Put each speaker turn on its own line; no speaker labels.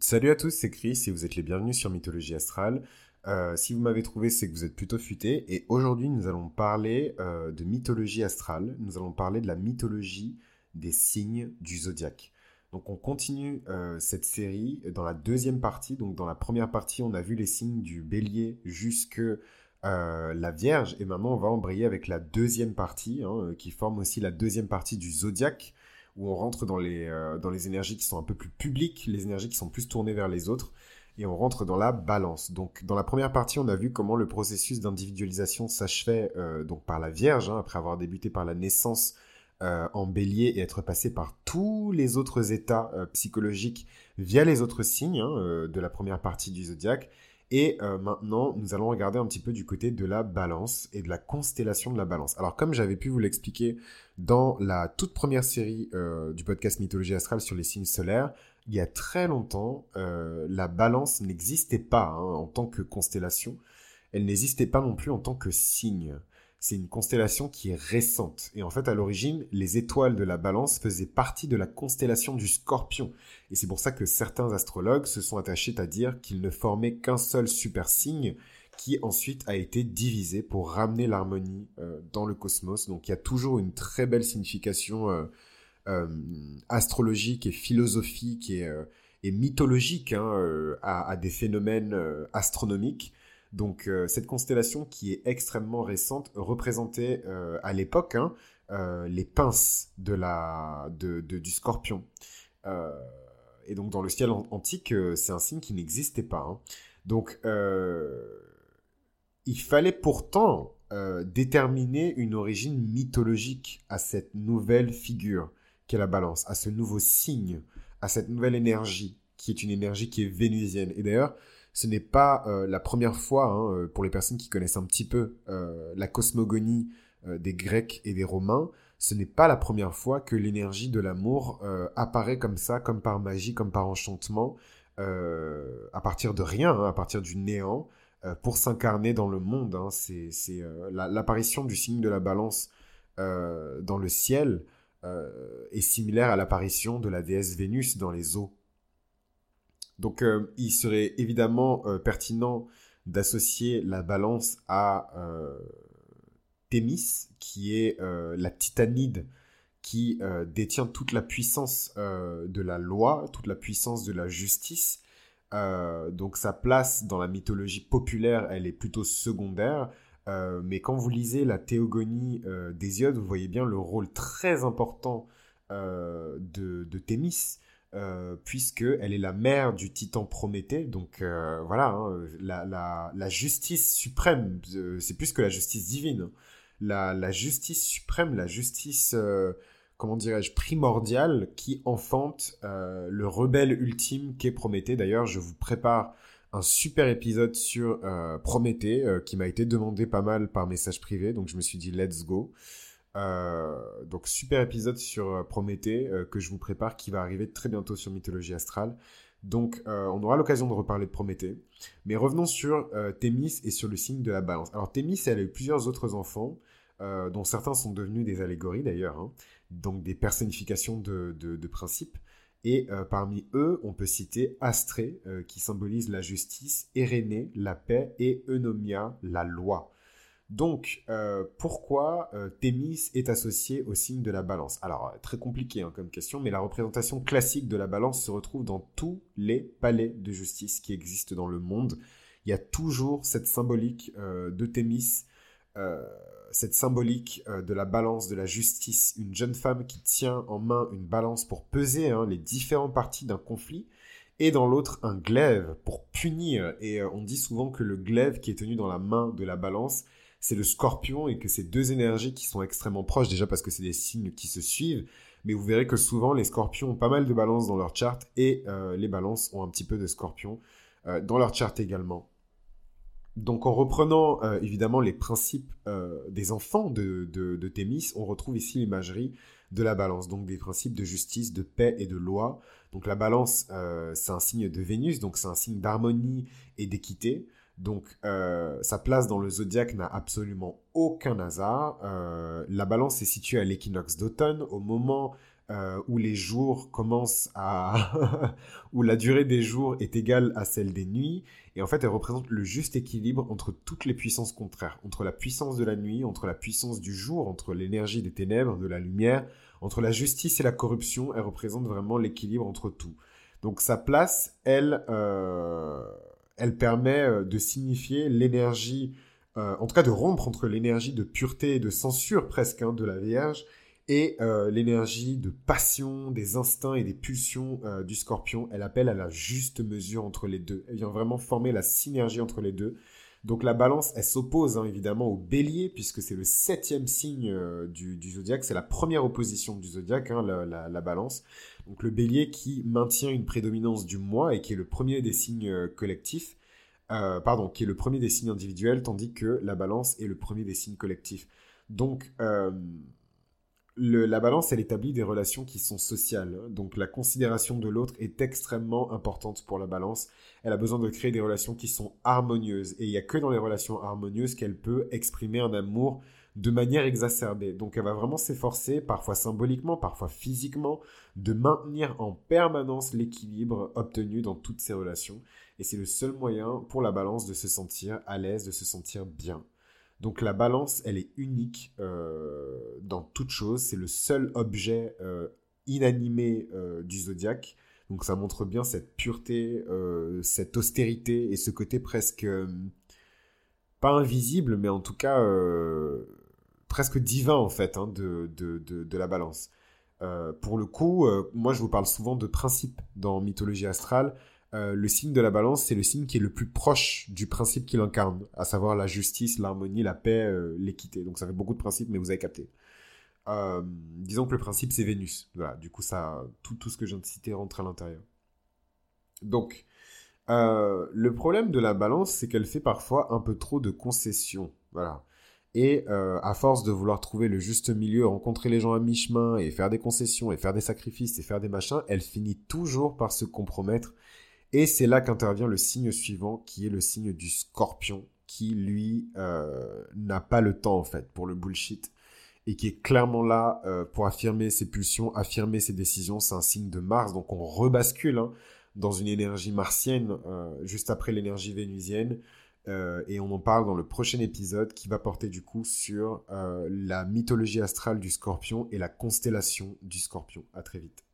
Salut à tous, c'est Chris et vous êtes les bienvenus sur Mythologie Astrale. Euh, si vous m'avez trouvé, c'est que vous êtes plutôt futé. Et aujourd'hui, nous allons parler euh, de mythologie astrale. Nous allons parler de la mythologie des signes du zodiaque. Donc, on continue euh, cette série dans la deuxième partie. Donc, dans la première partie, on a vu les signes du bélier jusque la Vierge. Et maintenant, on va embrayer avec la deuxième partie, hein, qui forme aussi la deuxième partie du zodiaque où on rentre dans les, euh, dans les énergies qui sont un peu plus publiques, les énergies qui sont plus tournées vers les autres, et on rentre dans la balance. Donc dans la première partie, on a vu comment le processus d'individualisation s'achevait euh, donc par la Vierge, hein, après avoir débuté par la naissance euh, en bélier et être passé par tous les autres états psychologiques via les autres signes hein, de la première partie du zodiaque. Et maintenant, nous allons regarder un petit peu du côté de la balance et de la constellation de la balance. Alors, comme j'avais pu vous l'expliquer dans la toute première série euh, du podcast Mythologie Astrale sur les signes solaires, il y a très longtemps, euh, la balance n'existait pas hein, en tant que constellation. Elle n'existait pas non plus en tant que signe. C'est une constellation qui est récente. Et en fait, à l'origine, les étoiles de la balance faisaient partie de la constellation du scorpion. Et c'est pour ça que certains astrologues se sont attachés à dire qu'ils ne formaient qu'un seul super signe qui ensuite a été divisé pour ramener l'harmonie euh, dans le cosmos. Donc il y a toujours une très belle signification euh, euh, astrologique et philosophique et, mythologique hein, à, des phénomènes astronomiques. Donc cette constellation qui est extrêmement récente représentait à l'époque hein, les pinces de la, de, du scorpion. et donc dans le ciel antique, c'est un signe qui n'existait pas. Hein. Donc il fallait pourtant euh, déterminer une origine mythologique à cette nouvelle figure qu'est la balance, à ce nouveau signe, à cette nouvelle énergie, qui est une énergie qui est vénusienne. Et d'ailleurs, ce n'est pas euh, la première fois, hein, euh, pour les personnes qui connaissent un petit peu la cosmogonie des Grecs et des Romains, ce n'est pas la première fois que l'énergie de l'amour apparaît comme ça, comme par magie, comme par enchantement, à partir de rien, hein, à partir du néant, euh, pour s'incarner dans le monde. Hein. C'est euh, l'apparition du signe de la balance euh, dans le ciel est similaire à l'apparition de la déesse Vénus dans les eaux. Donc il serait évidemment pertinent d'associer la balance à Thémis, qui est la titanide qui détient toute la puissance de la loi, toute la puissance de la justice, euh, donc sa place dans la mythologie populaire, elle est plutôt secondaire. Euh, mais quand vous lisez la théogonie euh, d'Hésiode, vous voyez bien le rôle très important de, Thémis, puisqu'elle est la mère du titan Prométhée. Donc voilà, hein, la, justice suprême, c'est plus que la justice divine. Hein. La, la, justice suprême, la justice comment dirais-je, primordial qui enfante euh, le rebelle ultime qu'est Prométhée. D'ailleurs, je vous prépare un super épisode sur euh, Prométhée euh, qui m'a été demandé pas mal par message privé, donc je me suis dit let's go. Donc super épisode sur Prométhée que je vous prépare qui va arriver très bientôt sur Mythologie Astrale. Donc on aura l'occasion de reparler de Prométhée. Mais revenons sur Thémis et sur le signe de la balance. Alors Thémis, elle a eu plusieurs autres enfants, dont certains sont devenus des allégories d'ailleurs. Hein donc des personnifications de, de, principes. Et euh, parmi eux, on peut citer Astrée, euh, qui symbolise la justice, Érénée, la paix, et Eunomia, la loi. Donc, euh, pourquoi Thémis est associé au signe de la balance? Alors, très compliqué hein, comme question, mais la représentation classique de la balance se retrouve dans tous les palais de justice qui existent dans le monde. Il y a toujours cette symbolique de Thémis cette symbolique euh, de la balance de la justice, une jeune femme qui tient en main une balance pour peser hein, les différentes parties d'un conflit, et dans l'autre un glaive pour punir. Et euh, on dit souvent que le glaive qui est tenu dans la main de la balance, c'est le scorpion et que ces deux énergies qui sont extrêmement proches, déjà parce que c'est des signes qui se suivent, mais vous verrez que souvent les scorpions ont pas mal de balances dans leur charte et euh, les balances ont un petit peu de scorpion dans leur charte également. Donc en reprenant euh, évidemment les principes euh, des enfants de, de, Thémis, on retrouve ici l'imagerie de la balance, donc des principes de justice, de paix et de loi. Donc la balance, euh, c'est un signe de Vénus, donc c'est un signe d'harmonie et d'équité. Donc sa place dans le zodiaque n'a absolument aucun hasard. la balance est située à l'équinoxe d'automne, au moment euh, où les jours commencent à... où la durée des jours est égale à celle des nuits. Et en fait, elle représente le juste équilibre entre toutes les puissances contraires, entre la puissance de la nuit, entre la puissance du jour, entre l'énergie des ténèbres, de la lumière, entre la justice et la corruption. Elle représente vraiment l'équilibre entre tout. Donc sa place, elle, euh, elle permet euh, de signifier l'énergie, en tout cas de rompre entre l'énergie de pureté et de censure presque hein, de la Vierge et euh, l'énergie de passion, des instincts et des pulsions euh, du scorpion, elle appelle à la juste mesure entre les deux. Elle vient vraiment former la synergie entre les deux. Donc la balance, elle s'oppose hein, évidemment au bélier, puisque c'est le septième signe euh, du, zodiaque, c'est la première opposition du zodiaque, hein, la, balance. Donc le bélier qui maintient une prédominance du moi et qui est le premier des signes collectifs, pardon, qui est le premier des signes individuels, tandis que la balance est le premier des signes collectifs. Donc la balance, elle établit des relations qui sont sociales. Donc la considération de l'autre est extrêmement importante pour la balance. Elle a besoin de créer des relations qui sont harmonieuses. Et il n'y a que dans les relations harmonieuses qu'elle peut exprimer un amour de manière exacerbée. Donc elle va vraiment s'efforcer, parfois symboliquement, parfois physiquement, de maintenir en permanence l'équilibre obtenu dans toutes ces relations. Et c'est le seul moyen pour la balance de se sentir à l'aise, de se sentir bien. Donc la balance, elle est unique euh, dans toute chose. C'est le seul objet euh, inanimé euh, du zodiaque. Donc ça montre bien cette pureté, cette austérité et ce côté presque pas invisible, mais en tout cas presque divin en fait hein, de, de, la balance. pour le coup, moi je vous parle souvent de principes dans mythologie astrale. Euh, le signe de la balance, c'est le signe qui est le plus proche du principe qu'il incarne, à savoir la justice, l'harmonie, la paix, euh, l'équité. Donc ça fait beaucoup de principes, mais vous avez capté. Euh, disons que le principe, c'est Vénus. Voilà, du coup, ça, tout, tout ce que je viens de citer rentre à l'intérieur. Donc, le problème de la balance, c'est qu'elle fait parfois un peu trop de concessions. Voilà. Et à force de vouloir trouver le juste milieu, rencontrer les gens à mi-chemin et faire des concessions et faire des sacrifices et faire des machins, elle finit toujours par se compromettre et c'est là qu'intervient le signe suivant, qui est le signe du scorpion, qui lui euh, n'a pas le temps en fait pour le bullshit et qui est clairement là euh, pour affirmer ses pulsions, affirmer ses décisions. C'est un signe de Mars, donc on rebascule hein, dans une énergie martienne euh, juste après l'énergie vénusienne. et on en parle dans le prochain épisode qui va porter du coup sur la mythologie astrale du scorpion et la constellation du scorpion. À très vite.